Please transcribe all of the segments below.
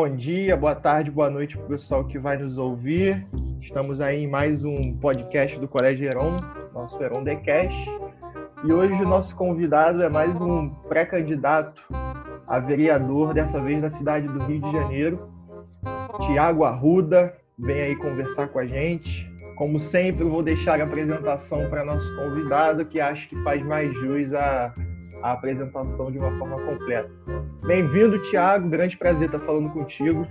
Bom dia, boa tarde, boa noite para o pessoal que vai nos ouvir. Estamos aí em mais um podcast do Colégio Heron, nosso Heron Decast. E hoje o nosso convidado é mais um pré-candidato a vereador, dessa vez da cidade do Rio de Janeiro, Tiago Arruda. Vem aí conversar com a gente. Como sempre, vou deixar a apresentação para nosso convidado, que acho que faz mais jus à, à apresentação de uma forma completa. Bem-vindo, Tiago. Grande prazer estar falando contigo.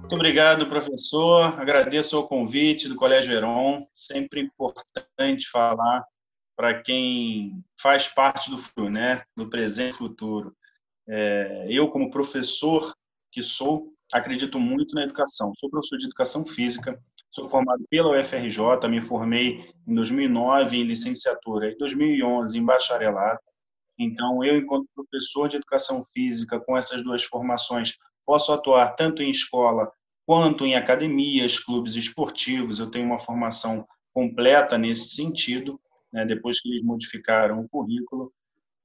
Muito obrigado, professor. Agradeço o convite do Colégio Heron. Sempre importante falar para quem faz parte do futuro, né? do presente e futuro. É, eu, como professor que sou, acredito muito na educação. Sou professor de educação física, sou formado pela UFRJ, me formei em 2009 em licenciatura, em 2011 em bacharelado. Então, eu, enquanto professor de educação física, com essas duas formações, posso atuar tanto em escola quanto em academias, clubes esportivos. Eu tenho uma formação completa nesse sentido, né, depois que eles modificaram o currículo.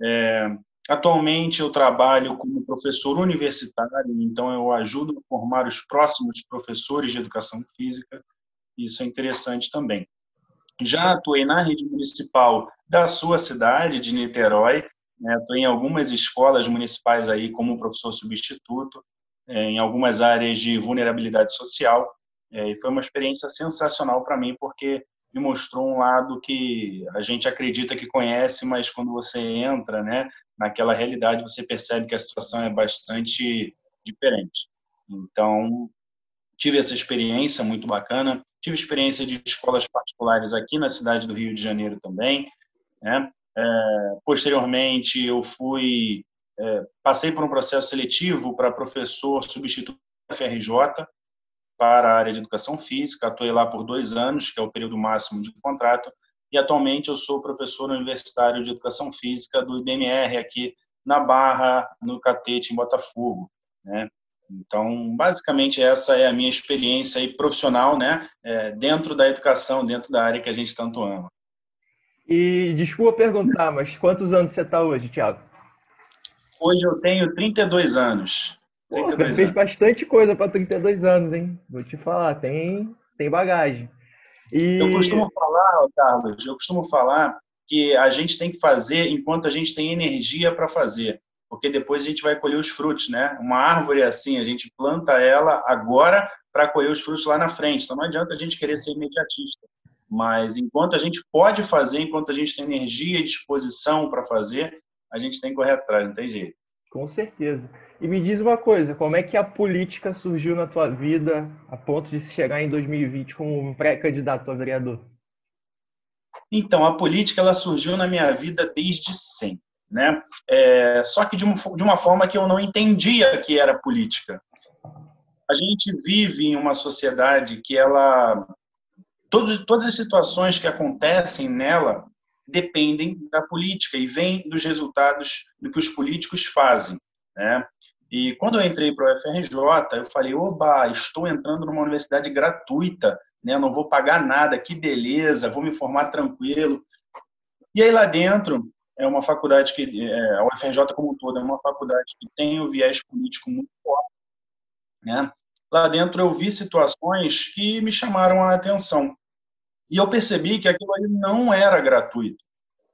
É, Atualmente eu trabalho como professor universitário, então eu ajudo a formar os próximos professores de educação física. Isso é interessante também. Já atuei na rede municipal da sua cidade, de Niterói. Né? Atuei em algumas escolas municipais aí como professor substituto, é, em algumas áreas de vulnerabilidade social. É, e foi uma experiência sensacional para mim, porque me mostrou um lado que a gente acredita que conhece, mas quando você entra, né, naquela realidade, você percebe que a situação é bastante diferente. Então, tive essa experiência muito bacana. Tive experiência de escolas particulares aqui na cidade do Rio de Janeiro também. Né? É, posteriormente, eu fui é, passei por um processo seletivo para professor substituto da FRJ para a área de educação física. Atuei lá por dois anos, que é o período máximo de contrato e atualmente eu sou professor universitário de educação física do IBMR aqui na Barra, no Catete, em Botafogo, né? Então, basicamente essa é a minha experiência aí profissional, né, é, dentro da educação, dentro da área que a gente tanto ama. E desculpa perguntar, mas quantos anos você está hoje, Thiago? Hoje eu tenho 32 anos. 32 Pô, você fez bastante coisa para 32 anos, hein? Vou te falar, tem, tem bagagem. E... Eu costumo falar, Carlos, eu costumo falar que a gente tem que fazer enquanto a gente tem energia para fazer, porque depois a gente vai colher os frutos, né? Uma árvore é assim, a gente planta ela agora para colher os frutos lá na frente. Então não adianta a gente querer ser imediatista. Mas enquanto a gente pode fazer, enquanto a gente tem energia e disposição para fazer, a gente tem que correr atrás, não tem jeito. Com certeza. E me diz uma coisa, como é que a política surgiu na tua vida a ponto de se chegar em 2020 como um pré-candidato a vereador? Então, a política ela surgiu na minha vida desde sempre, né? É, só que de uma, de uma forma que eu não entendia que era política. A gente vive em uma sociedade que ela todos, todas as situações que acontecem nela dependem da política e vêm dos resultados do que os políticos fazem, né? E quando eu entrei para o FRJ, eu falei, oba, estou entrando numa universidade gratuita, né? não vou pagar nada, que beleza, vou me formar tranquilo. E aí lá dentro, é uma faculdade que, é, a UFRJ como um todo, é uma faculdade que tem o viés político muito forte. Né? Lá dentro eu vi situações que me chamaram a atenção. E eu percebi que aquilo ali não era gratuito.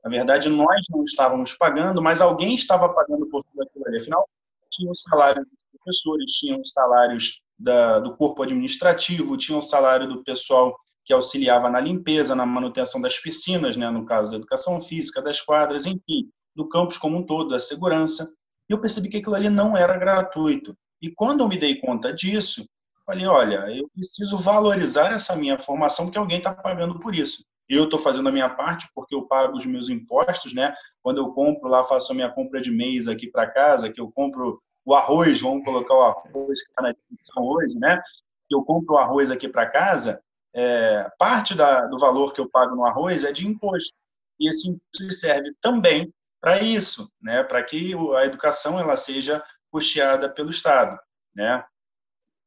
Na verdade, nós não estávamos pagando, mas alguém estava pagando por tudo aquilo ali. Afinal, tinha o salário dos professores, tinha os salários da, do corpo administrativo, tinha o salário do pessoal que auxiliava na limpeza, na manutenção das piscinas, né, no caso da educação física, das quadras, enfim, do campus como um todo, da segurança. E eu percebi que aquilo ali não era gratuito. E quando eu me dei conta disso, falei, olha, eu preciso valorizar essa minha formação porque alguém está pagando por isso. Eu estou fazendo a minha parte porque eu pago os meus impostos, né? Quando eu compro lá, faço a minha compra de mês aqui para casa, que eu compro o arroz, vamos colocar o arroz que está na descrição hoje, né? Eu compro o arroz aqui para casa, é, parte da, do valor que eu pago no arroz é de imposto. E esse imposto serve também para isso, né? Para que a educação ela seja custeada pelo Estado, né?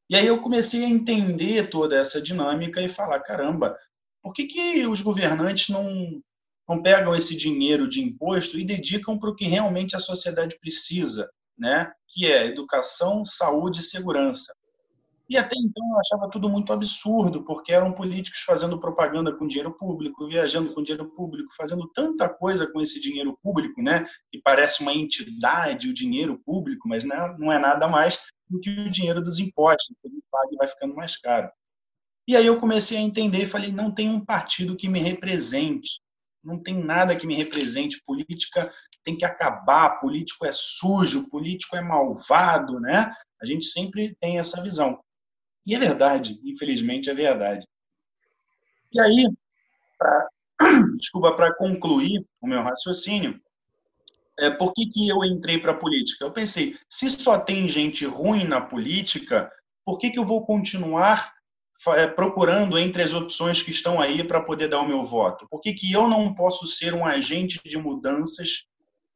E aí eu comecei a entender toda essa dinâmica e falar, caramba, por que, que os governantes não, não pegam esse dinheiro de imposto e dedicam para o que realmente a sociedade precisa? né? que é educação, saúde e segurança. E até então eu achava tudo muito absurdo, porque eram políticos fazendo propaganda com dinheiro público, viajando com dinheiro público, fazendo tanta coisa com esse dinheiro público, né? Que parece uma entidade, o dinheiro público, mas não é nada mais do que o dinheiro dos impostos, que ele paga e vai ficando mais caro. E aí eu comecei a entender e falei, não tem um partido que me represente, não tem nada que me represente, política tem que acabar, político é sujo, político é malvado, né? A gente sempre tem essa visão. E é verdade, infelizmente é verdade. E aí, pra, desculpa, para concluir o meu raciocínio, é, por que, que eu entrei para a política? Eu pensei, se só tem gente ruim na política, por que, que eu vou continuar é, procurando entre as opções que estão aí para poder dar o meu voto? Por que, que eu não posso ser um agente de mudanças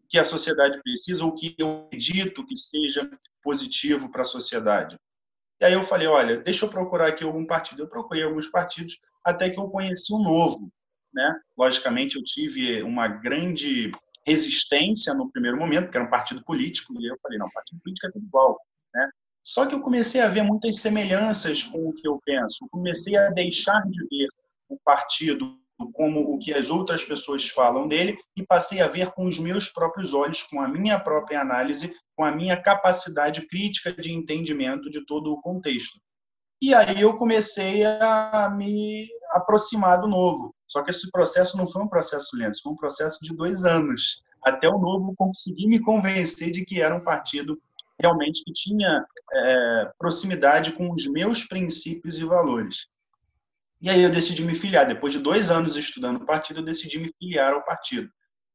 que a sociedade precisa ou que eu acredito que seja positivo para a sociedade? E aí eu falei, olha, deixa eu procurar aqui algum partido. Eu procurei alguns partidos até que eu conheci um novo, né? Logicamente eu tive uma grande resistência no primeiro momento, porque era um partido político, e eu falei, não, partido político é tudo igual, né? Só que eu comecei a ver muitas semelhanças com o que eu penso. Eu comecei a deixar de ver o partido como o que as outras pessoas falam dele e passei a ver com os meus próprios olhos, com a minha própria análise, com a minha capacidade crítica de entendimento de todo o contexto. E aí eu comecei a me aproximar do novo. Só que esse processo não foi um processo lento, foi um processo de dois anos. Até o novo conseguir me convencer de que era um partido realmente que tinha é, proximidade com os meus princípios e valores. E aí eu decidi me filiar. Depois de dois anos estudando o partido, eu decidi me filiar ao partido.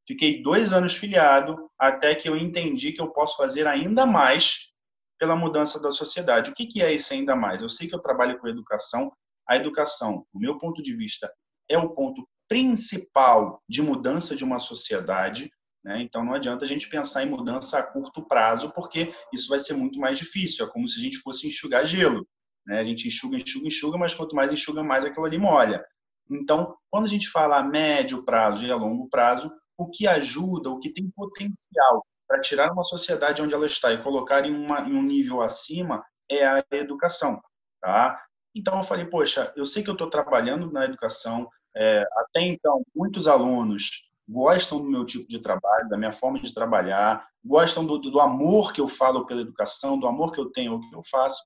Fiquei dois anos filiado até que eu entendi que eu posso fazer ainda mais pela mudança da sociedade. O que é esse ainda mais? Eu sei que eu trabalho com educação. A educação, do meu ponto de vista, é o ponto principal de mudança de uma sociedade. Né? Então, não adianta a gente pensar em mudança a curto prazo, porque isso vai ser muito mais difícil. É como se a gente fosse enxugar gelo. Né? A gente enxuga, enxuga, enxuga, mas quanto mais enxuga, mais aquilo ali molha. Então, quando a gente fala a médio prazo e a longo prazo, o que ajuda, o que tem potencial para tirar uma sociedade onde ela está e colocar em, uma, em um nível acima é a educação. Tá? Então, eu falei, poxa, eu sei que eu estou trabalhando na educação, é, até então, muitos alunos gostam do meu tipo de trabalho, da minha forma de trabalhar, gostam do, do amor que eu falo pela educação, do amor que eu tenho ao que eu faço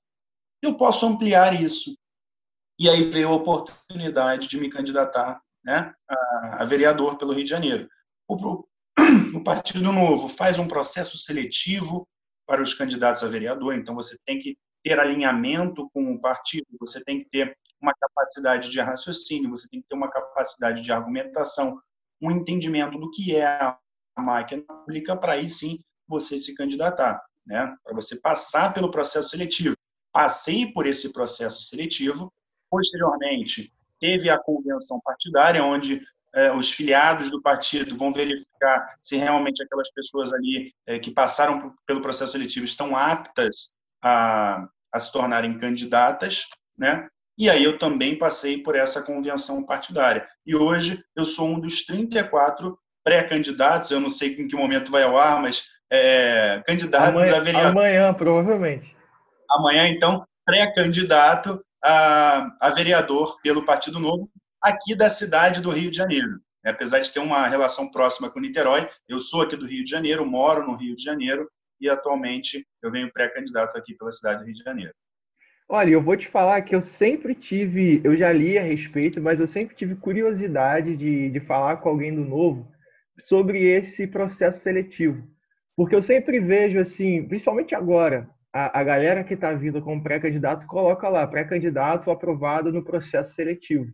eu posso ampliar isso. E aí veio a oportunidade de me candidatar né, a, a vereador pelo Rio de Janeiro. O, o Partido Novo faz um processo seletivo para os candidatos a vereador, então você tem que ter alinhamento com o partido, você tem que ter uma capacidade de raciocínio, você tem que ter uma capacidade de argumentação, um entendimento do que é a máquina pública para aí sim você se candidatar, né? Para você passar pelo processo seletivo passei por esse processo seletivo. Posteriormente, teve a convenção partidária, onde eh, os filiados do partido vão verificar se realmente aquelas pessoas ali eh, que passaram pelo processo seletivo estão aptas a, a se tornarem candidatas, né? E aí eu também passei por essa convenção partidária. E hoje eu sou um dos 34 pré-candidatos, eu não sei em que momento vai ao ar, mas é, candidatos amanhã, a vereador. Amanhã, provavelmente amanhã, então, pré-candidato a, a, vereador pelo Partido Novo, aqui da cidade do Rio de Janeiro. Apesar de ter uma relação próxima com Niterói, eu sou aqui do Rio de Janeiro, moro no Rio de Janeiro e atualmente eu venho pré-candidato aqui pela cidade do Rio de Janeiro. Olha, eu vou te falar que eu sempre tive, eu já li a respeito, mas eu sempre tive curiosidade de, de falar com alguém do Novo sobre esse processo seletivo. Porque eu sempre vejo, assim, principalmente agora, a, a galera que está vindo como pré-candidato coloca lá, pré-candidato aprovado no processo seletivo.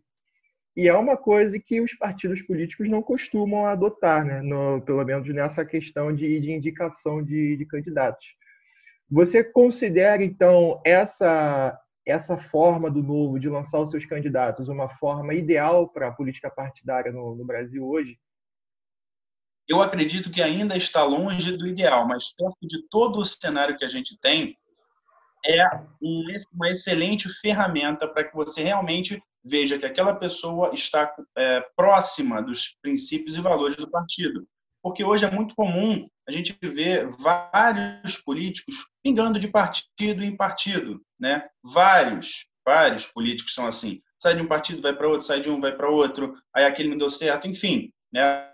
E é uma coisa que os partidos políticos não costumam adotar, né? No, pelo menos nessa questão de, de indicação de, de candidatos. Você considera, então, essa, essa forma do novo de lançar os seus candidatos uma forma ideal para a política partidária no, no Brasil hoje? Eu acredito que ainda está longe do ideal, mas perto de todo o cenário que a gente tem, é uma excelente ferramenta para que você realmente veja que aquela pessoa está é, próxima dos princípios e valores do partido. Porque hoje é muito comum a gente vê vários políticos pingando de partido em partido, né? Vários, vários políticos são assim. Sai de um partido, vai para outro, sai de um, vai para outro, aí aquele não deu certo, enfim, né?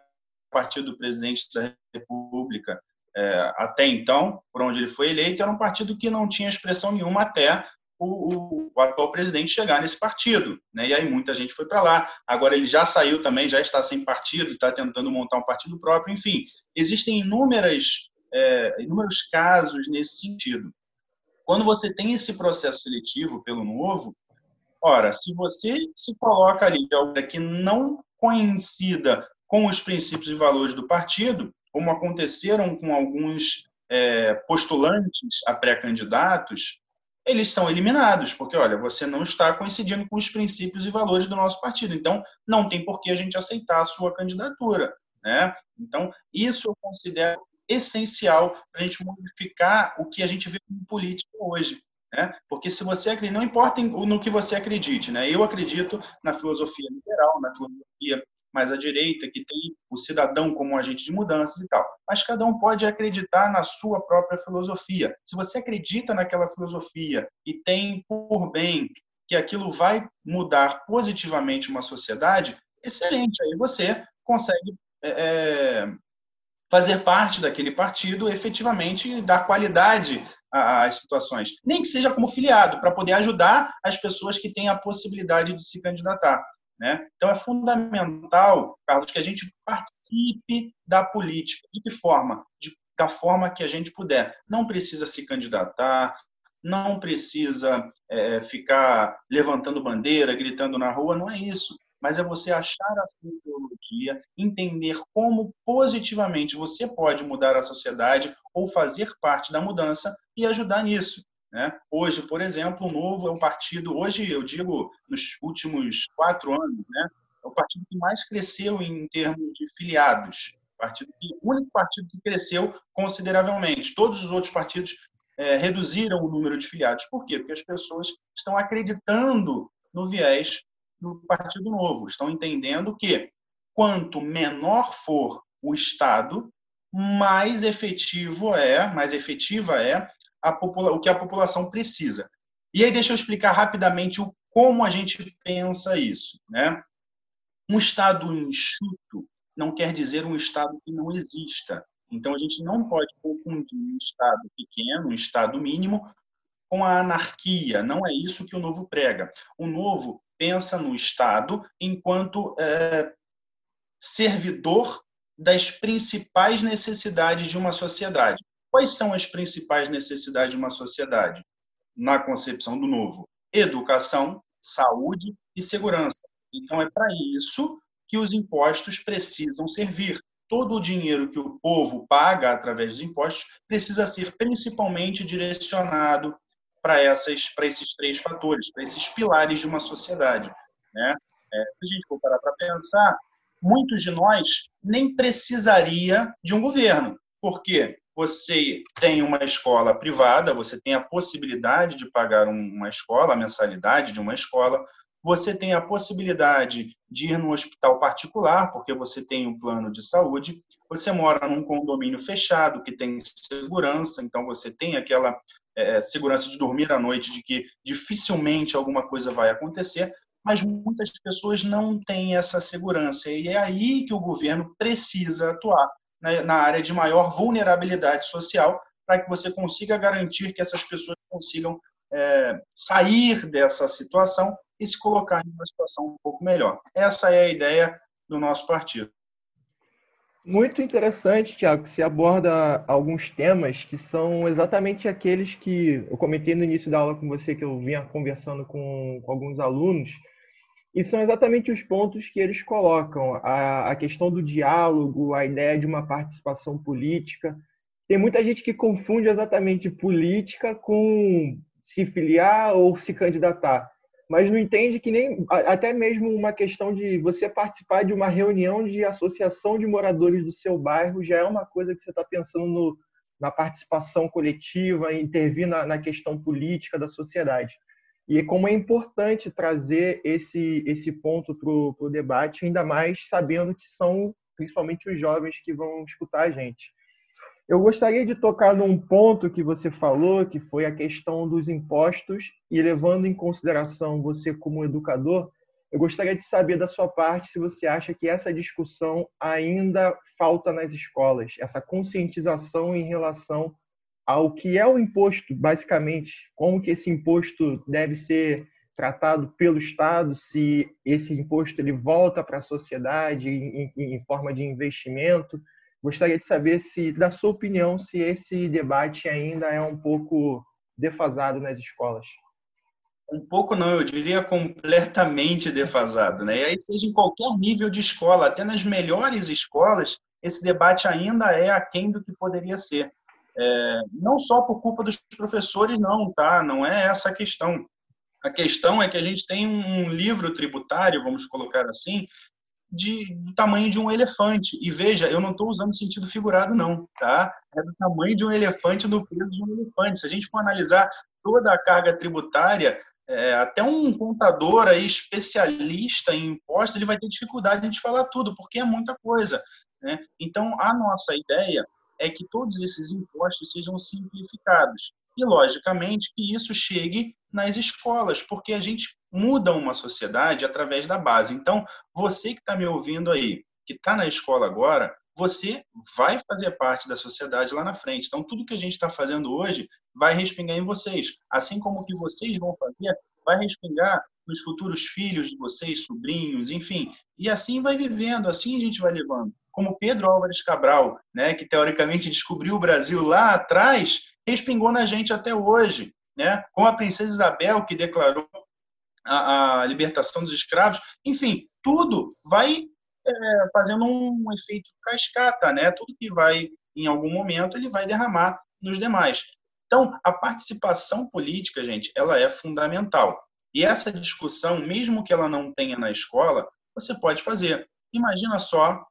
O partido do presidente da República, é, até então, por onde ele foi eleito, era um partido que não tinha expressão nenhuma até o, o, atual presidente chegar nesse partido. Né? E aí muita gente foi para lá. Agora ele já saiu também, já está sem partido, está tentando montar um partido próprio. Enfim, existem inúmeras, é, inúmeros casos nesse sentido. Quando você tem esse processo seletivo pelo novo, ora, se você se coloca ali de alguém que não coincida com os princípios e valores do partido, como aconteceram com alguns é, postulantes a pré-candidatos, eles são eliminados, porque, olha, você não está coincidindo com os princípios e valores do nosso partido, então não tem por que a gente aceitar a sua candidatura. Né? Então, isso eu considero essencial para a gente modificar o que a gente vê como política hoje. Né? Porque se você acredita, não importa no que você acredite, né? eu acredito na filosofia liberal, na filosofia mais à direita, que tem o cidadão como um agente de mudanças e tal. Mas cada um pode acreditar na sua própria filosofia. Se você acredita naquela filosofia e tem por bem que aquilo vai mudar positivamente uma sociedade, excelente. Aí você consegue é, é fazer parte daquele partido efetivamente e dar qualidade às situações. Nem que seja como filiado, para poder ajudar as pessoas que têm a possibilidade de se candidatar. Né? Então, é fundamental, Carlos, que a gente participe da política. De que forma? De, da forma que a gente puder. Não precisa se candidatar, não precisa é, ficar levantando bandeira, gritando na rua, não é isso. Mas é você achar a sua ideologia, entender como positivamente você pode mudar a sociedade ou fazer parte da mudança e ajudar nisso. Né? Hoje, por exemplo, o Novo é um partido, hoje eu digo nos últimos quatro anos, né? é o partido que mais cresceu em termos de filiados. Partido o único partido que cresceu consideravelmente. Todos os outros partidos é, reduziram o número de filiados. Por quê? Porque as pessoas estão acreditando no viés do Partido Novo, estão entendendo que quanto menor for o Estado, mais efetivo é, mais efetiva é o que a população precisa. E aí deixa eu explicar rapidamente o, como a gente pensa isso. Né? Um Estado enxuto não quer dizer um Estado que não exista. Então, a gente não pode confundir um Estado pequeno, um Estado mínimo, com a anarquia. Não é isso que o Novo prega. O Novo pensa no Estado enquanto é, servidor das principais necessidades de uma sociedade. Quais são as principais necessidades de uma sociedade? Na concepção do novo: educação, saúde e segurança. Então, é para isso que os impostos precisam servir. Todo o dinheiro que o povo paga através dos impostos precisa ser principalmente direcionado para, para esses três fatores, para esses pilares de uma sociedade. Né? É, se a gente for parar para pensar, muitos de nós nem precisaria de um governo. Por quê? Você tem uma escola privada, você tem a possibilidade de pagar uma escola, a mensalidade de uma escola, você tem a possibilidade de ir no hospital particular, porque você tem um plano de saúde, você mora num condomínio fechado que tem segurança, então você tem aquela é, segurança de dormir à noite, de que dificilmente alguma coisa vai acontecer, mas muitas pessoas não têm essa segurança, e é aí que o governo precisa atuar na área de maior vulnerabilidade social, para que você consiga garantir que essas pessoas consigam é, sair dessa situação e se colocar em uma situação um pouco melhor. Essa é a ideia do nosso partido. Muito interessante, Tiago, que você aborda alguns temas que são exatamente aqueles que eu comentei no início da aula com você, que eu vinha conversando com, com alguns alunos, e são exatamente os pontos que eles colocam: a, a questão do diálogo, a ideia de uma participação política. Tem muita gente que confunde exatamente política com se filiar ou se candidatar, mas não entende que nem até mesmo uma questão de você participar de uma reunião de associação de moradores do seu bairro já é uma coisa que você está pensando no, na participação coletiva, intervir na, na questão política da sociedade. E como é importante trazer esse, esse ponto para o debate, ainda mais sabendo que são principalmente os jovens que vão escutar a gente. Eu gostaria de tocar num ponto que você falou, que foi a questão dos impostos, e levando em consideração você como educador, eu gostaria de saber da sua parte se você acha que essa discussão ainda falta nas escolas, essa conscientização em relação ao que é o imposto, basicamente, como que esse imposto deve ser tratado pelo Estado, se esse imposto ele volta para a sociedade em, em, forma de investimento. Gostaria de saber se, da sua opinião, se esse debate ainda é um pouco defasado nas escolas. Um pouco não, eu diria completamente defasado, né? E aí seja em qualquer nível de escola, até nas melhores escolas, esse debate ainda é aquém do que poderia ser. É, não só por culpa dos professores, não, tá? Não é essa a questão. A questão é que a gente tem um livro tributário, vamos colocar assim, de, do tamanho de um elefante. E veja, eu não estou usando sentido figurado, não, tá? É do tamanho de um elefante, do peso de um elefante. Se a gente for analisar toda a carga tributária, é, até um contador aí especialista em impostos, ele vai ter dificuldade de falar tudo, porque é muita coisa. Né? Então, a nossa ideia é que todos esses impostos sejam simplificados. E, logicamente, que isso chegue nas escolas, porque a gente muda uma sociedade através da base. Então, você que está me ouvindo aí, que está na escola agora, você vai fazer parte da sociedade lá na frente. Então, tudo que a gente está fazendo hoje vai respingar em vocês. Assim como o que vocês vão fazer vai respingar nos futuros filhos de vocês, sobrinhos, enfim. E assim vai vivendo, assim a gente vai levando como Pedro Álvares Cabral, né, que teoricamente descobriu o Brasil lá atrás, respingou na gente até hoje, né? Com a princesa Isabel que declarou a, a libertação dos escravos, enfim, tudo vai é, fazendo um efeito cascata, né? Tudo que vai em algum momento ele vai derramar nos demais. Então, a participação política, gente, ela é fundamental. E essa discussão, mesmo que ela não tenha na escola, você pode fazer. Imagina só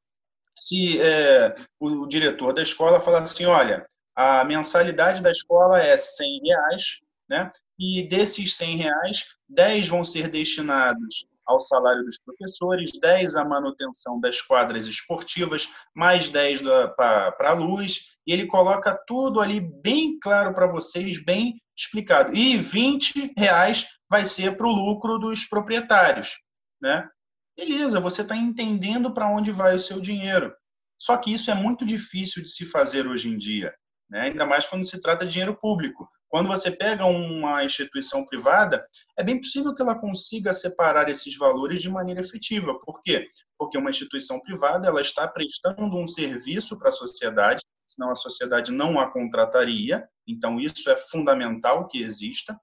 se é, o diretor da escola fala assim, olha, a mensalidade da escola é 100 reais, né? E desses 100 reais, 10 vão ser destinados ao salário dos professores, 10 à manutenção das quadras esportivas, mais 10 para a luz, e ele coloca tudo ali bem claro para vocês, bem explicado. E 20 reais vai ser para o lucro dos proprietários, né? Beleza, você está entendendo para onde vai o seu dinheiro. Só que isso é muito difícil de se fazer hoje em dia, né? ainda mais quando se trata de dinheiro público. Quando você pega uma instituição privada, é bem possível que ela consiga separar esses valores de maneira efetiva. Por quê? Porque uma instituição privada ela está prestando um serviço para a sociedade, senão a sociedade não a contrataria. Então, isso é fundamental que exista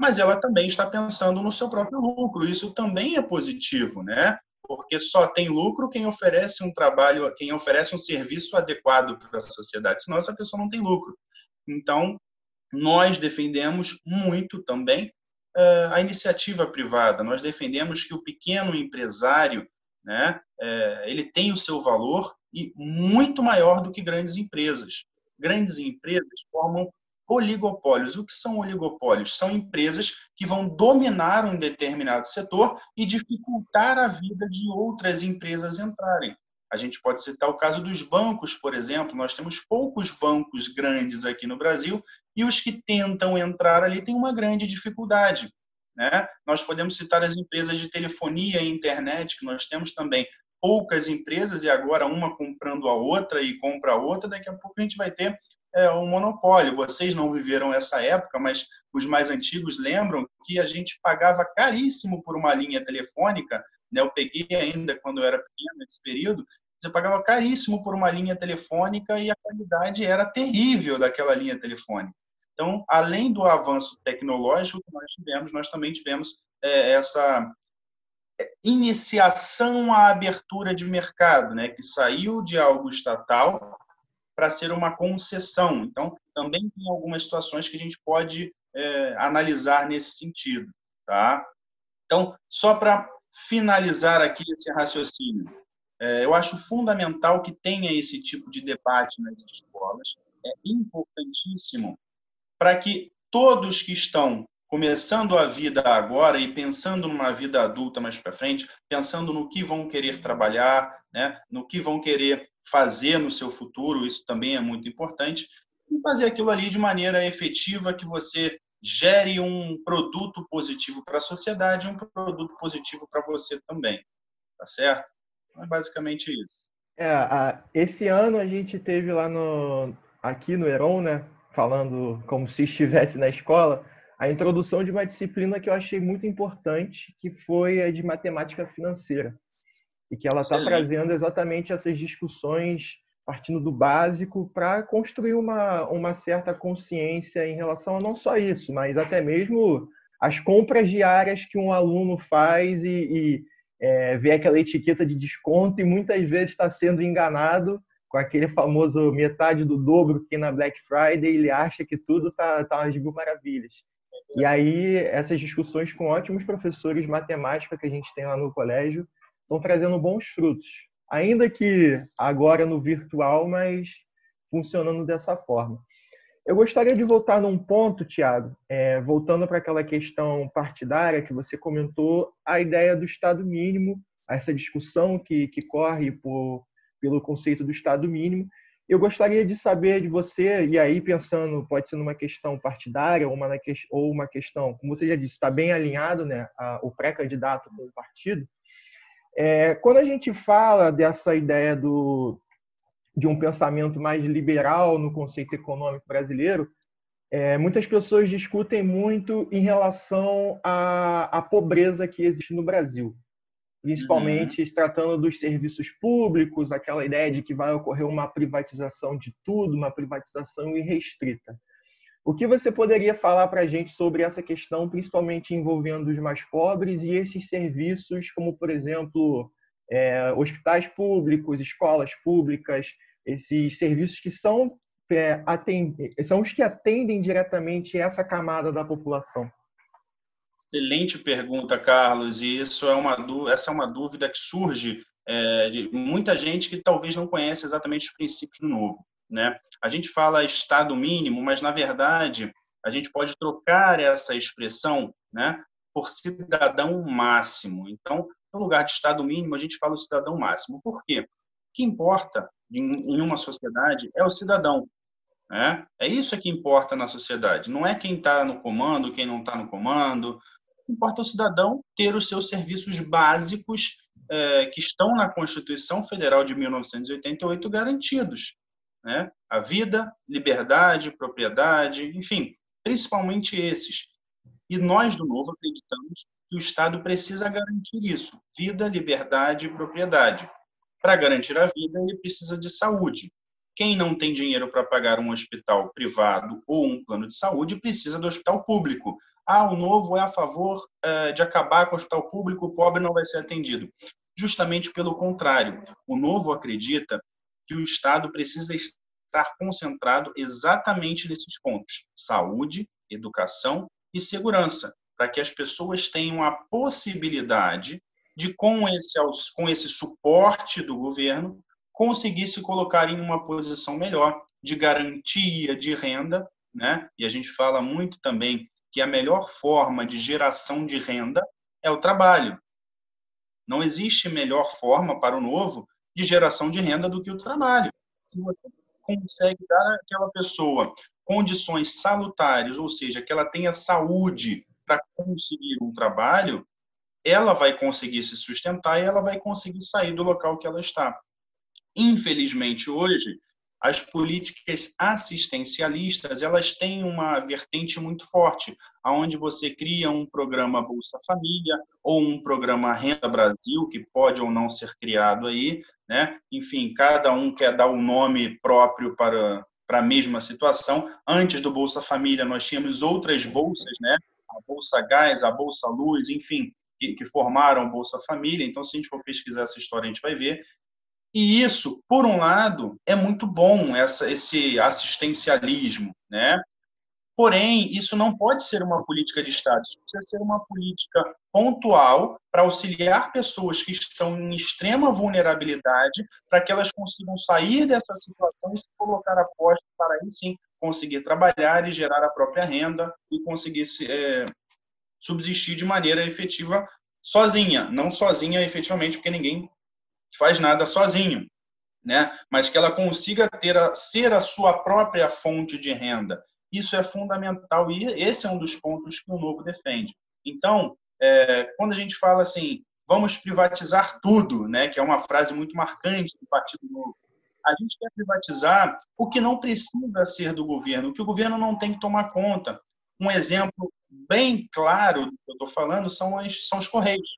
mas ela também está pensando no seu próprio lucro. Isso também é positivo, né? Porque só tem lucro quem oferece um trabalho, quem oferece um serviço adequado para a sociedade. Senão essa pessoa não tem lucro. Então, nós defendemos muito também uh, a iniciativa privada. Nós defendemos que o pequeno empresário, né, uh, ele tem o seu valor e muito maior do que grandes empresas. Grandes empresas formam oligopólios. O que são oligopólios? São empresas que vão dominar um determinado setor e dificultar a vida de outras empresas entrarem. A gente pode citar o caso dos bancos, por exemplo. Nós temos poucos bancos grandes aqui no Brasil e os que tentam entrar ali têm uma grande dificuldade. Né? Nós podemos citar as empresas de telefonia e internet, que nós temos também poucas empresas e agora uma comprando a outra e compra a outra. Daqui a pouco a gente vai ter é, um monopólio. Vocês não viveram essa época, mas os mais antigos lembram que a gente pagava caríssimo por uma linha telefônica. Né? Eu peguei ainda quando eu era pequeno nesse período. Você pagava caríssimo por uma linha telefônica e a qualidade era terrível daquela linha telefônica. Então, além do avanço tecnológico que nós tivemos, nós também tivemos é, essa iniciação à abertura de mercado, né, que saiu de algo estatal para ser uma concessão. Então, também tem algumas situações que a gente pode é, analisar nesse sentido. Tá? Então, só para finalizar aqui esse raciocínio, é, eu acho fundamental que tenha esse tipo de debate nas escolas. É importantíssimo para que todos que estão começando a vida agora e pensando numa vida adulta mais para frente, pensando no que vão querer trabalhar, né, no que vão querer fazer no seu futuro, isso também é muito importante, e fazer aquilo ali de maneira efetiva, que você gere um produto positivo para a sociedade e um produto positivo para você também. Tá certo? Então, é basicamente isso. É, esse ano a gente teve lá no aqui no Heron, né, falando como se estivesse na escola, a introdução de uma disciplina que eu achei muito importante, que foi a de matemática financeira. E que ela está trazendo exatamente essas discussões partindo do básico para construir uma, uma certa consciência em relação a não só isso, mas até mesmo as compras diárias que um aluno faz e, e é, vê aquela etiqueta de desconto e muitas vezes está sendo enganado com aquele famoso metade do dobro que na Black Friday ele acha que tudo está tá às mil maravilhas. E aí essas discussões com ótimos professores de matemática que a gente tem lá no colégio estão trazendo bons frutos, ainda que agora no virtual, mas funcionando dessa forma. Eu gostaria de voltar num ponto, Tiago, é, voltando para aquela questão partidária que você comentou, a ideia do Estado mínimo, essa discussão que, que corre por, pelo conceito do Estado mínimo. Eu gostaria de saber de você, e aí pensando, pode ser numa questão partidária ou uma, ou uma questão, como você já disse, está bem alinhado né, a, o pré-candidato com o partido. É, quando a gente fala dessa ideia do, de um pensamento mais liberal no conceito econômico brasileiro, é, muitas pessoas discutem muito em relação à, à pobreza que existe no Brasil principalmente uhum. se tratando dos serviços públicos, aquela ideia de que vai ocorrer uma privatização de tudo, uma privatização irrestrita. O que você poderia falar para a gente sobre essa questão, principalmente envolvendo os mais pobres e esses serviços, como, por exemplo, é, hospitais públicos, escolas públicas, esses serviços que são, é, atend... são os que atendem diretamente essa camada da população? Excelente pergunta, Carlos. E isso é uma essa é uma dúvida que surge é, de muita gente que talvez não conhece exatamente os princípios do novo. Né? A gente fala Estado mínimo, mas na verdade a gente pode trocar essa expressão, né, por cidadão máximo. Então, no lugar de Estado mínimo, a gente fala o cidadão máximo. Por quê? O que importa em uma sociedade é o cidadão. Né? É isso que importa na sociedade. Não é quem está no comando, quem não está no comando, importa o cidadão ter os seus serviços básicos é, que estão na Constituição Federal de 1988 garantidos. Né? A vida, liberdade, propriedade, enfim, principalmente esses. E nós, do Novo, acreditamos que o Estado precisa garantir isso: vida, liberdade e propriedade. Para garantir a vida, ele precisa de saúde. Quem não tem dinheiro para pagar um hospital privado ou um plano de saúde precisa do hospital público, ah, o novo é a favor é, de acabar com o hospital público, o pobre não vai ser atendido. Justamente pelo contrário, o novo acredita que o Estado precisa estar concentrado exatamente nesses pontos: saúde, educação e segurança, para que as pessoas tenham a possibilidade de, com esse, com esse suporte do governo, conseguir se colocar em uma posição melhor de garantia de renda, né? E a gente fala muito também que a melhor forma de geração de renda é o trabalho. Não existe melhor forma para o novo de geração de renda do que o trabalho. Se você consegue dar àquela pessoa condições salutares, ou seja, que ela tenha saúde para conseguir um trabalho, ela vai conseguir se sustentar e ela vai conseguir sair do local que ela está. Infelizmente, hoje, as políticas assistencialistas elas têm uma vertente muito forte, aonde você cria um programa Bolsa Família ou um programa Renda Brasil que pode ou não ser criado aí, né? Enfim, cada um quer dar um nome próprio para para a mesma situação. Antes do Bolsa Família nós tínhamos outras bolsas, né? A Bolsa Gás, a Bolsa Luz, enfim, que, que formaram Bolsa Família. Então, se a gente for pesquisar essa história, a gente vai ver e isso, por um lado, é muito bom, essa, esse assistencialismo, né? Porém, isso não pode ser uma política de Estado, isso precisa ser uma política pontual para auxiliar pessoas que estão em extrema vulnerabilidade, para que elas consigam sair dessa situação e se colocar a posto para aí sim conseguir trabalhar e gerar a própria renda e conseguir se, é, subsistir de maneira efetiva sozinha, não sozinha efetivamente, porque ninguém faz nada sozinho. né? mas que ela consiga ter a, ser a sua própria fonte de renda. Isso é fundamental e esse é um dos pontos que o Novo defende. Então, é, quando a gente fala assim, vamos privatizar tudo, né, que é uma frase muito marcante do Partido Novo, a gente quer privatizar o que não precisa ser do governo, o que o governo não tem que tomar conta. Um exemplo bem claro do que eu estou falando são, as, são os Correios.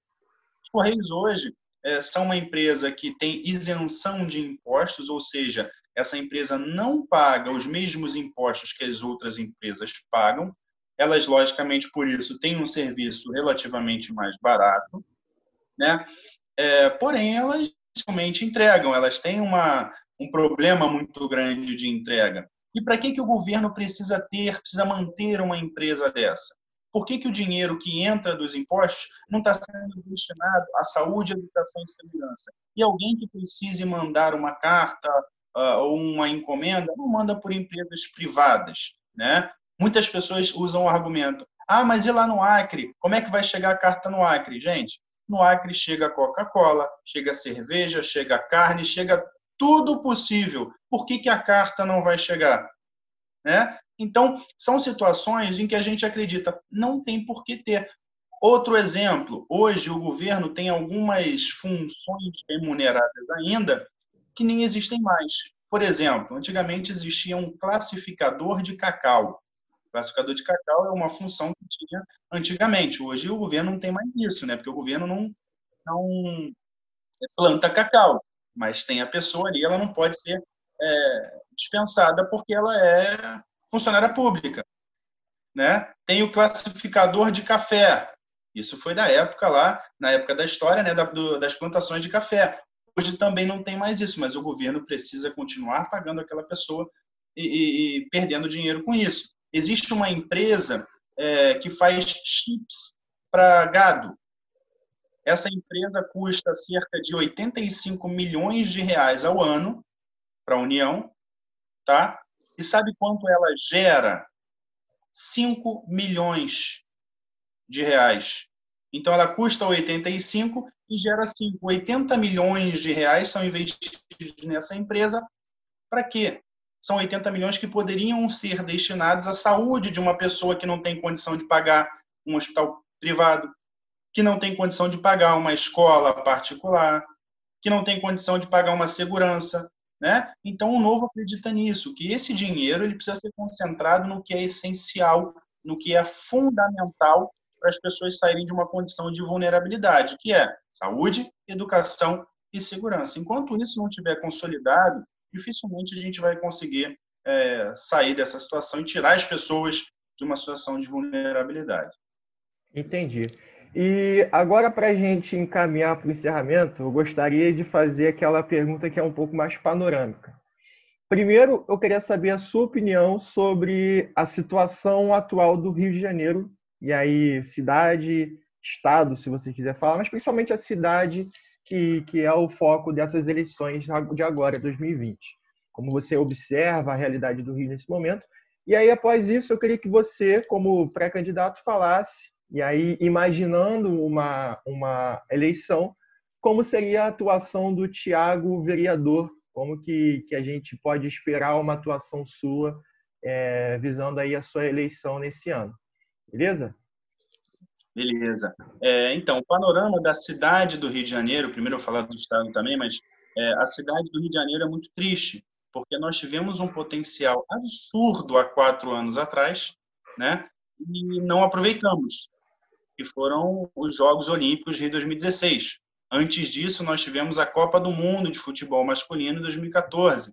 Os Correios hoje é, são uma empresa que tem isenção de impostos, ou seja, essa empresa não paga os mesmos impostos que as outras empresas pagam. Elas, logicamente, por isso, têm um serviço relativamente mais barato, né? É, porém, elas realmente entregam, elas têm uma, um problema muito grande de entrega. E para que, que o governo precisa ter, precisa manter uma empresa dessa? Por que, que o dinheiro que entra dos impostos não está sendo destinado à saúde, educação e segurança? E alguém que precise mandar uma carta uh, ou uma encomenda não manda por empresas privadas, né? Muitas pessoas usam o argumento: ah, mas e lá no Acre? Como é que vai chegar a carta no Acre? Gente, no Acre chega Coca-Cola, chega cerveja, chega carne, chega tudo possível. Por que, que a carta não vai chegar? Né? Então, são situações em que a gente acredita, não tem por que ter. Outro exemplo, hoje o governo tem algumas funções remuneradas ainda que nem existem mais. Por exemplo, antigamente existia um classificador de cacau. O classificador de cacau é uma função que tinha antigamente. Hoje o governo não tem mais isso, né? Porque o governo não, não planta cacau, mas tem a pessoa ali, ela não pode ser é, dispensada porque ela é funcionária pública. Né? Tem o classificador de café. Isso foi da época lá, na época da história, né, da, do, das plantações de café. Hoje também não tem mais isso, mas o governo precisa continuar pagando aquela pessoa e, e, e perdendo dinheiro com isso. Existe uma empresa é, que faz chips para gado. Essa empresa custa cerca de 85 milhões de reais ao ano para a União, tá? E sabe quanto ela gera? 5 milhões de reais. Então, ela custa 85 e gera 5. 80 milhões de reais são investidos nessa empresa. Para quê? São 80 milhões que poderiam ser destinados à saúde de uma pessoa que não tem condição de pagar um hospital privado, que não tem condição de pagar uma escola particular, que não tem condição de pagar uma segurança, né? Então, o novo acredita nisso, que esse dinheiro ele precisa ser concentrado no que é essencial, no que é fundamental para as pessoas saírem de uma condição de vulnerabilidade, que é saúde, educação e segurança. Enquanto isso não estiver consolidado, dificilmente a gente vai conseguir é, sair dessa situação e tirar as pessoas de uma situação de vulnerabilidade. Entendi. E agora, para a gente encaminhar para o encerramento, eu gostaria de fazer aquela pergunta que é um pouco mais panorâmica. Primeiro, eu queria saber a sua opinião sobre a situação atual do Rio de Janeiro, e aí cidade, estado, se você quiser falar, mas principalmente a cidade que, que é o foco dessas eleições de agora, 2020. Como você observa a realidade do Rio nesse momento. E aí, após isso, eu queria que você, como pré-candidato, falasse e aí, imaginando uma, uma eleição, como seria a atuação do Tiago vereador? Como que, que a gente pode esperar uma atuação sua é, visando aí a sua eleição nesse ano? Beleza? Beleza. É, então, o panorama da cidade do Rio de Janeiro, primeiro eu falar do estado também, mas é, a cidade do Rio de Janeiro é muito triste, porque nós tivemos um potencial absurdo há quatro anos atrás, né? E não aproveitamos que foram os Jogos Olímpicos de 2016. Antes disso, nós tivemos a Copa do Mundo de Futebol Masculino em 2014.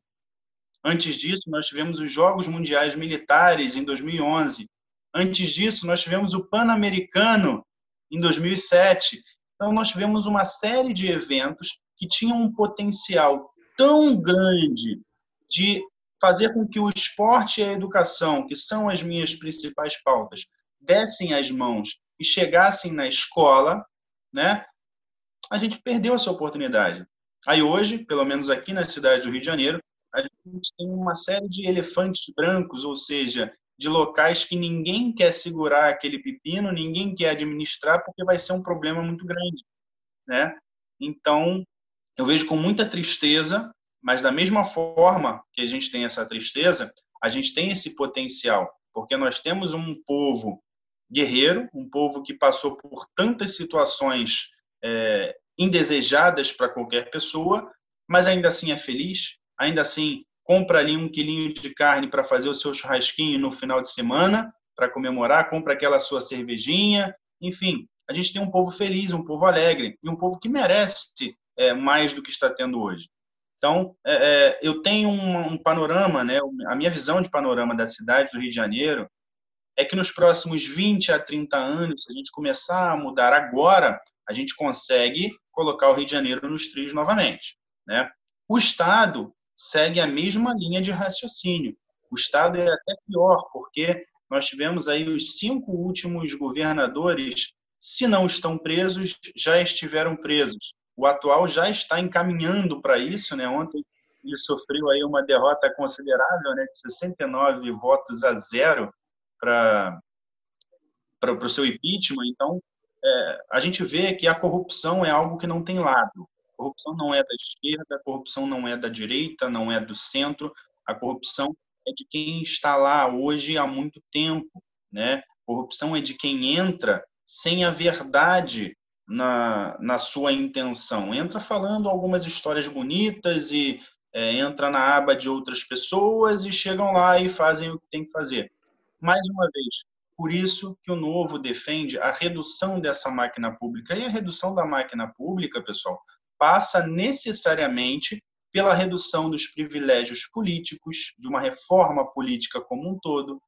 Antes disso, nós tivemos os Jogos Mundiais Militares em 2011. Antes disso, nós tivemos o Pan-Americano em 2007. Então, nós tivemos uma série de eventos que tinham um potencial tão grande de fazer com que o esporte e a educação, que são as minhas principais pautas, dessem as mãos e chegassem na escola, né, a gente perdeu essa oportunidade. Aí hoje, pelo menos aqui na cidade do Rio de Janeiro, a gente tem uma série de elefantes brancos, ou seja, de locais que ninguém quer segurar aquele pepino, ninguém quer administrar, porque vai ser um problema muito grande, né? Então, eu vejo com muita tristeza Mas da mesma forma que a gente tem essa tristeza, a gente tem esse potencial, porque nós temos um povo guerreiro, um povo que passou por tantas situações é, indesejadas para qualquer pessoa, mas ainda assim é feliz, ainda assim compra ali um quilinho de carne para fazer o seu churrasquinho no final de semana, para comemorar, compra aquela sua cervejinha, enfim, a gente tem um povo feliz, um povo alegre e um povo que merece é, mais do que está tendo hoje. Então, é, é, eu tenho um, um, panorama, né, a minha visão de panorama da cidade do Rio de Janeiro é que nos próximos 20 a 30 anos, se a gente começar a mudar agora, a gente consegue colocar o Rio de Janeiro nos trilhos novamente. Né? O Estado segue a mesma linha de raciocínio. O Estado é até pior, porque nós tivemos aí os cinco últimos governadores, se não estão presos, já estiveram presos o atual já está encaminhando para isso, né? Ontem ele sofreu aí uma derrota considerável, né, de 69 votos a zero para o seu impeachment. Então, é, a gente vê que a corrupção é algo que não tem lado. A corrupção não é da esquerda, a corrupção não é da direita, não é do centro. A corrupção é de quem está lá hoje há muito tempo, né? Corrupção é de quem entra sem a verdade na, na sua intenção. Entra falando algumas histórias bonitas e é, entra na aba de outras pessoas e chegam lá e fazem o que tem que fazer. Mais uma vez, por isso que o Novo defende a redução dessa máquina pública. E a redução da máquina pública, pessoal, passa necessariamente pela redução dos privilégios políticos, de uma reforma política como um todo.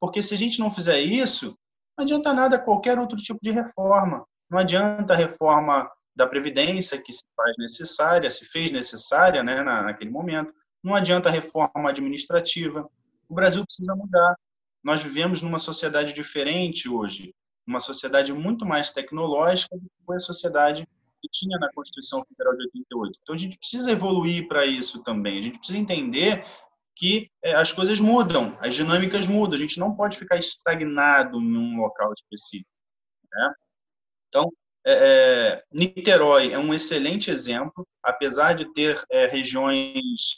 Porque se a gente não fizer isso, não adianta nada qualquer outro tipo de reforma. Não adianta a reforma da Previdência, que se faz necessária, se fez necessária né, naquele momento. Não adianta a reforma administrativa. O Brasil precisa mudar. Nós vivemos numa sociedade diferente hoje, uma sociedade muito mais tecnológica do que foi a sociedade que tinha na Constituição Federal de 88. Então a gente precisa evoluir para isso também. A gente precisa entender que é, as coisas mudam, as dinâmicas mudam. A gente não pode ficar estagnado em um local específico. Né? Então, é, é, Niterói é um excelente exemplo, apesar de ter é, regiões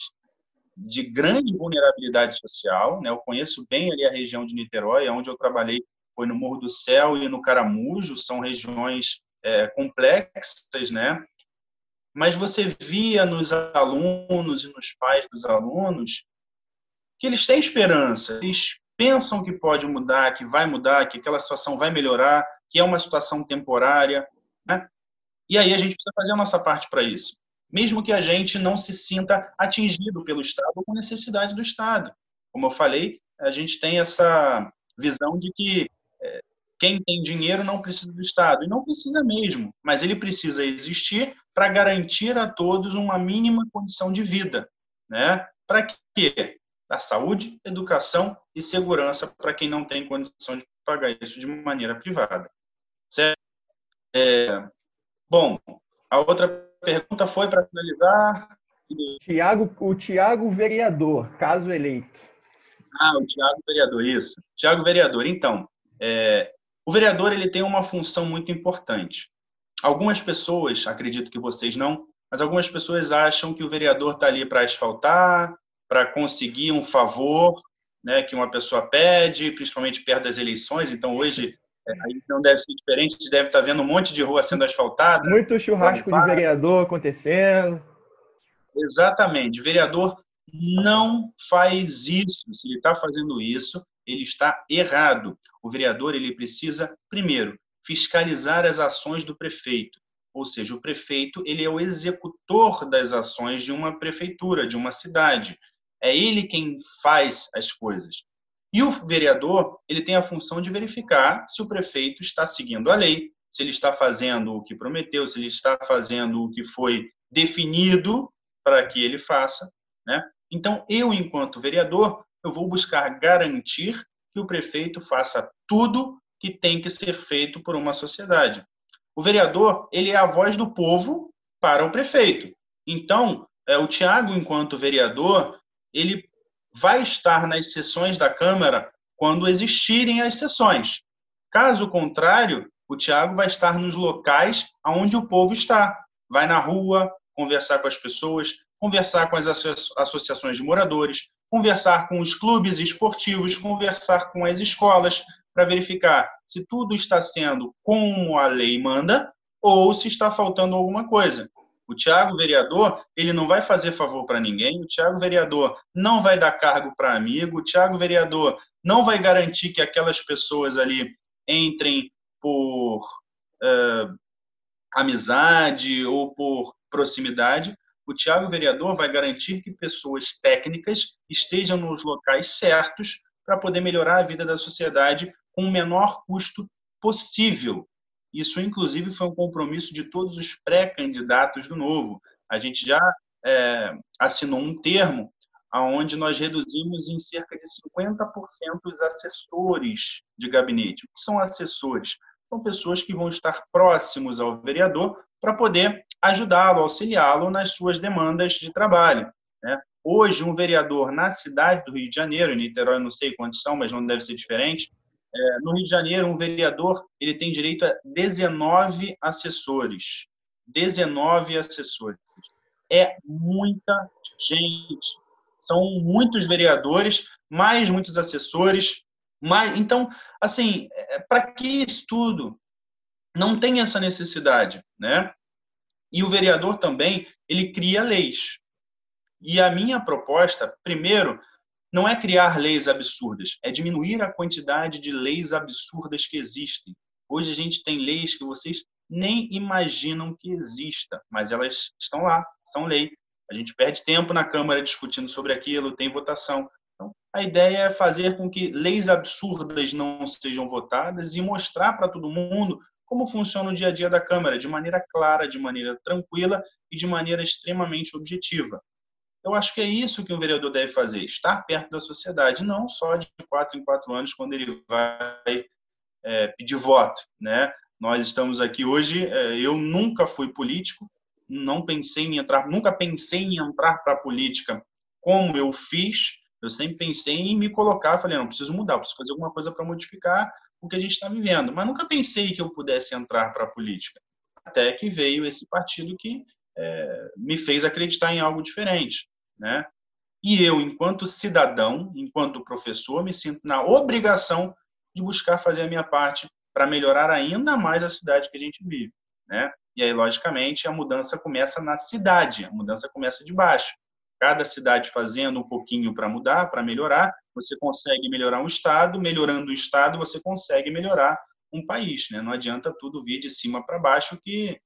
de grande vulnerabilidade social. Né? Eu conheço bem ali a região de Niterói, onde eu trabalhei foi no Morro do Céu e no Caramujo, são regiões é, complexas, né? Mas você via nos alunos e nos pais dos alunos que eles têm esperança, eles pensam que pode mudar, que vai mudar, que aquela situação vai melhorar, que é uma situação temporária, né? E aí a gente precisa fazer a nossa parte para isso, mesmo que a gente não se sinta atingido pelo Estado ou com necessidade do Estado. Como eu falei, a gente tem essa visão de que é, quem tem dinheiro não precisa do Estado, e não precisa mesmo, mas ele precisa existir para garantir a todos uma mínima condição de vida, né? Para quê? Da saúde, educação e segurança para quem não tem condição de pagar isso de maneira privada. Certo? É, bom, a outra pergunta foi para finalizar. Tiago, o Tiago vereador, caso eleito. Ah, o Tiago vereador, isso. Tiago vereador. Então, é, o vereador ele tem uma função muito importante. Algumas pessoas, acredito que vocês não, mas algumas pessoas acham que o vereador está ali para asfaltar, para conseguir um favor, né, que uma pessoa pede, principalmente perto das eleições. Então, hoje, Aí não deve ser diferente, a gente deve estar vendo um monte de rua sendo asfaltada. Muito churrasco de vereador acontecendo. Exatamente. O vereador não faz isso. Se ele está fazendo isso, ele está errado. O vereador ele precisa, primeiro, fiscalizar as ações do prefeito. Ou seja, o prefeito ele é o executor das ações de uma prefeitura, de uma cidade. É ele quem faz as coisas. E o vereador, ele tem a função de verificar se o prefeito está seguindo a lei, se ele está fazendo o que prometeu, se ele está fazendo o que foi definido para que ele faça, né? Então, eu, enquanto vereador, eu vou buscar garantir que o prefeito faça tudo que tem que ser feito por uma sociedade. O vereador, ele é a voz do povo para o prefeito. Então, é, o Tiago, enquanto vereador, ele vai estar nas sessões da Câmara quando existirem as sessões. Caso contrário, o Tiago vai estar nos locais onde o povo está. Vai na rua, conversar com as pessoas, conversar com as associações de moradores, conversar com os clubes esportivos, conversar com as escolas, para verificar se tudo está sendo como a lei manda ou se está faltando alguma coisa. O Tiago vereador, ele não vai fazer favor para ninguém, o Tiago vereador não vai dar cargo para amigo, o Tiago vereador não vai garantir que aquelas pessoas ali entrem por uh, amizade ou por proximidade. O Tiago vereador vai garantir que pessoas técnicas estejam nos locais certos para poder melhorar a vida da sociedade com o menor custo possível. Isso, inclusive, foi um compromisso de todos os pré-candidatos do Novo. A gente já é, assinou um termo onde nós reduzimos em cerca de 50% os assessores de gabinete. O que são assessores? São pessoas que vão estar próximos ao vereador para poder ajudá-lo, auxiliá-lo nas suas demandas de trabalho. Né? Hoje, um vereador na cidade do Rio de Janeiro, em Niterói não sei quantos são, mas não deve ser diferente, é, no Rio de Janeiro, um vereador ele tem direito a 19 assessores. 19 assessores. É muita gente. São muitos vereadores, mais muitos assessores. Mais... Então, assim, é, para que isso tudo? Não tem essa necessidade, né? E o vereador também, ele cria leis. E a minha proposta, primeiro, não é criar leis absurdas, é diminuir a quantidade de leis absurdas que existem. Hoje a gente tem leis que vocês nem imaginam que exista, mas elas estão lá, são lei. A gente perde tempo na Câmara discutindo sobre aquilo, tem votação. Então, a ideia é fazer com que leis absurdas não sejam votadas e mostrar para todo mundo como funciona o dia a dia da Câmara, de maneira clara, de maneira tranquila e de maneira extremamente objetiva. Eu acho que é isso que um vereador deve fazer, estar perto da sociedade, não só de quatro em quatro anos quando ele vai é, pedir voto, né? Nós estamos aqui hoje, é, eu nunca fui político, não pensei em entrar, nunca pensei em entrar para a política como eu fiz, eu sempre pensei em me colocar, falei, não, preciso mudar, preciso fazer alguma coisa para modificar o que a gente está vivendo, mas nunca pensei que eu pudesse entrar para a política, até que veio esse partido que é, me fez acreditar em algo diferente, né? E eu, enquanto cidadão, enquanto professor, me sinto na obrigação de buscar fazer a minha parte para melhorar ainda mais a cidade que a gente vive, né? E aí, logicamente, a mudança começa na cidade, a mudança começa de baixo. Cada cidade fazendo um pouquinho para mudar, para melhorar, você consegue melhorar um estado, melhorando o estado, você consegue melhorar um país, né? Não adianta tudo vir de cima para baixo que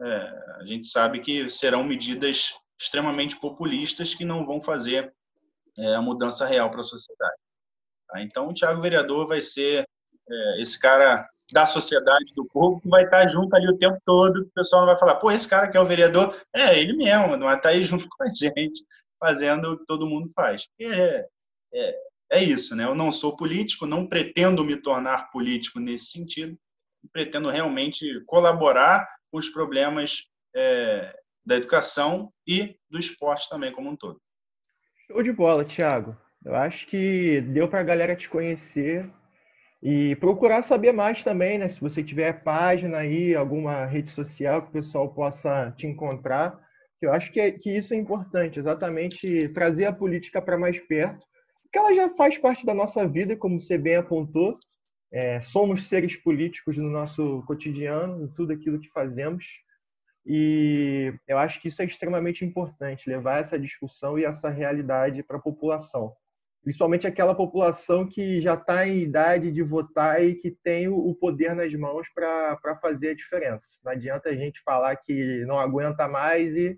é, a gente sabe que serão medidas extremamente populistas que não vão fazer é, a mudança real para a sociedade. Tá? Então, o Tiago Vereador vai ser é, esse cara da sociedade, do povo, que vai estar junto ali o tempo todo, o pessoal não vai falar, pô, esse cara que é o vereador, é ele mesmo, não vai estar aí junto com a gente, fazendo o que todo mundo faz. É, é, é isso, né? Eu não sou político, não pretendo me tornar político nesse sentido, pretendo realmente colaborar com os problemas é, da educação e do esporte também como um todo. Show de bola, Thiago. Eu acho que deu para a galera te conhecer e procurar saber mais também, né? Se você tiver página aí, alguma rede social que o pessoal possa te encontrar, eu acho que, é, que isso é importante, exatamente trazer a política para mais perto, porque ela já faz parte da nossa vida, como você bem apontou, é, somos seres políticos no noso cotidiano, em tudo aquilo que fazemos. E eu acho que isso é extremamente importante, levar essa discussão e essa realidade para a população. Principalmente aquela população que já está em idade de votar e que tem o poder nas mãos para fazer a diferença. Não adianta a gente falar que não aguenta mais e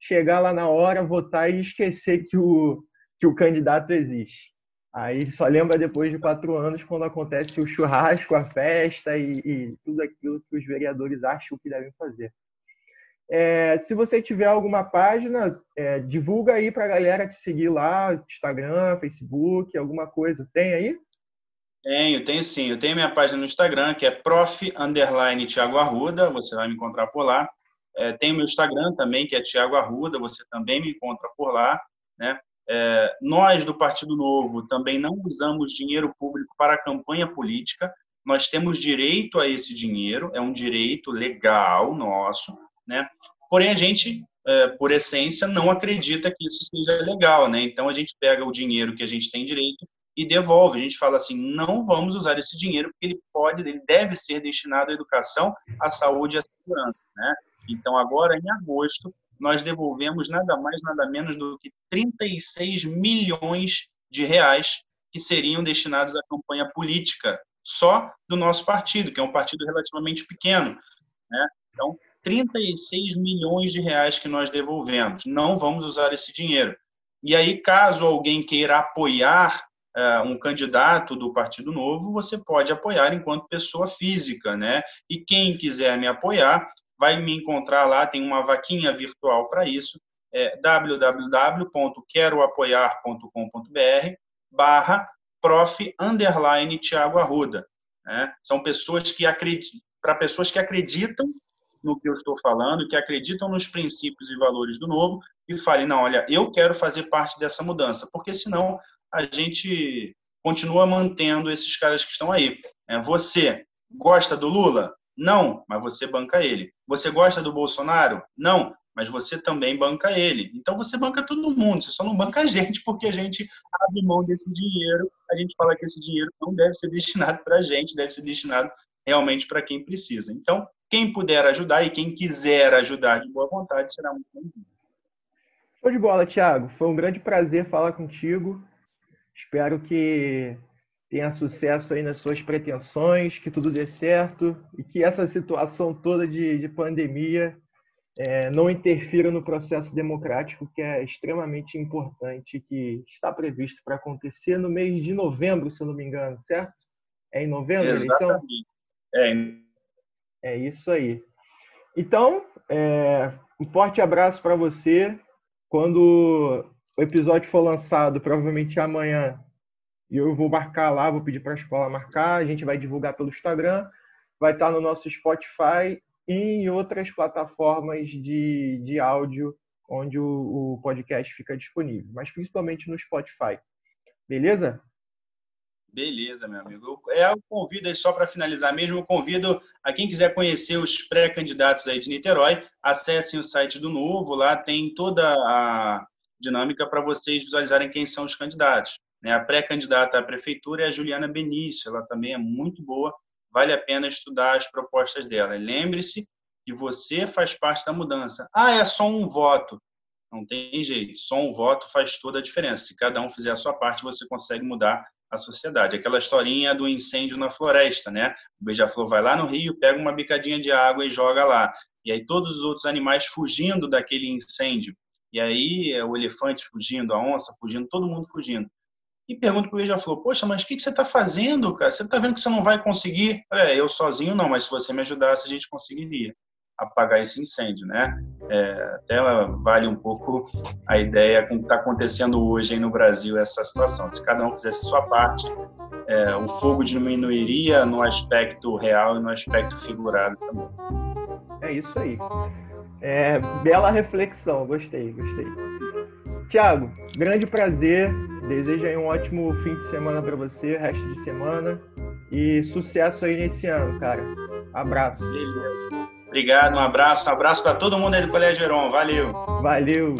chegar lá na hora, votar e esquecer que o, que o candidato existe. Aí só lembra depois de quatro anos quando acontece o churrasco, a festa e, e tudo aquilo que os vereadores acham que devem fazer. É, se você tiver alguma página, é, divulga aí para a galera te seguir lá, Instagram, Facebook, alguma coisa. Tem aí? Tenho, tenho sim. Eu tenho minha página no Instagram, que é prof. Arruda, você vai me encontrar por lá. É, tem meu Instagram também, que é Thiago Arruda, você também me encontra por lá. Né? É, nós, do Partido Novo, também não usamos dinheiro público para campanha política. Nós temos direito a esse dinheiro, é um direito legal nosso. Né? Porém, a gente é, por essência, não acredita que isso seja legal, né? Então a gente pega o dinheiro que a gente tem direito e devolve. A gente fala assim, não vamos usar esse dinheiro porque ele pode, ele deve ser destinado à educação, à saúde e à segurança, né? Então agora em agosto nós devolvemos nada mais nada menos do que 36 milhões de reais que seriam destinados à campanha política só do nosso partido, que é um partido relativamente pequeno, né? Então 36 milhões de reais que nós devolvemos. Não vamos usar esse dinheiro. E aí, caso alguém queira apoiar uh, um candidato do Partido Novo, você pode apoiar enquanto pessoa física, né? E quem quiser me apoiar, vai me encontrar lá, tem uma vaquinha virtual para isso, é www.queroapoiar.com.br barra prof. underline Tiago Arruda. Né? São pessoas que acreditam, para pessoas que acreditam no que eu estou falando, que acreditam nos princípios e valores do novo e falem, não, olha, eu quero fazer parte dessa mudança, porque senão a gente continua mantendo esses caras que estão aí. É, você gosta do Lula? Não, mas você banca ele. Você gosta do Bolsonaro? Não, mas você também banca ele. Então você banca todo mundo, você só não banca a gente porque a gente abre mão desse dinheiro. A gente fala que esse dinheiro não deve ser destinado para a gente, deve ser destinado realmente para quem precisa. Então, quem puder ajudar e quem quiser ajudar de boa vontade será muito bem-vindo. Show de bola, Thiago. Foi um grande prazer falar contigo. Espero que tenha sucesso aí nas suas pretensões, que tudo dê certo e que essa situação toda de, de pandemia é, não interfira no processo democrático, que é extremamente importante, que está previsto para acontecer no mês de novembro, se eu não me engano, certo? É em novembro Exatamente. a eleição? É, é isso aí. Então, é, um forte abraço para você. Quando o episódio for lançado, provavelmente amanhã, eu vou marcar lá, vou pedir para a escola marcar, a gente vai divulgar pelo Instagram, vai estar no nosso Spotify e em outras plataformas de, de áudio onde o, o podcast fica disponível, mas principalmente no Spotify. Beleza? Beleza, meu amigo. É o convido aí só para finalizar mesmo, eu convido a quem quiser conhecer os pré-candidatos aí de Niterói, acessem o site do Novo, lá tem toda a dinâmica para vocês visualizarem quem são os candidatos. Né? A pré-candidata à prefeitura é a Juliana Benício, ela também é muito boa, vale a pena estudar as propostas dela. Lembre-se que você faz parte da mudança. Ah, é só um voto. Não tem jeito, só um voto faz toda a diferença. Se cada um fizer a sua parte, você consegue mudar a sociedade. Aquela historinha do incêndio na floresta, né? O beija-flor vai lá no rio, pega uma bicadinha de água e joga lá. E aí todos os outros animais fugindo daquele incêndio. E aí é o elefante fugindo, a onça fugindo, todo mundo fugindo. E pergunto para o beija-flor, poxa, mas o que, que você está fazendo, cara? Você está vendo que você não vai conseguir? É, eu sozinho não, mas se você me ajudasse, a gente conseguiria apagar esse incêndio, né? É, até vale um pouco a ideia com o que está acontecendo hoje aí no Brasil essa situação. Se cada um fizesse a sua parte, é, o fogo diminuiria no aspecto real e no aspecto figurado também. É isso aí. É, bela reflexão, gostei, gostei. Tiago, grande prazer. Desejo aí um ótimo fim de semana para você, resto de semana. E sucesso aí nesse ano, cara. Abraço. Beleza. Obrigado, um abraço, um abraço para todo mundo aí do Colégio Heron. Valeu. Valeu.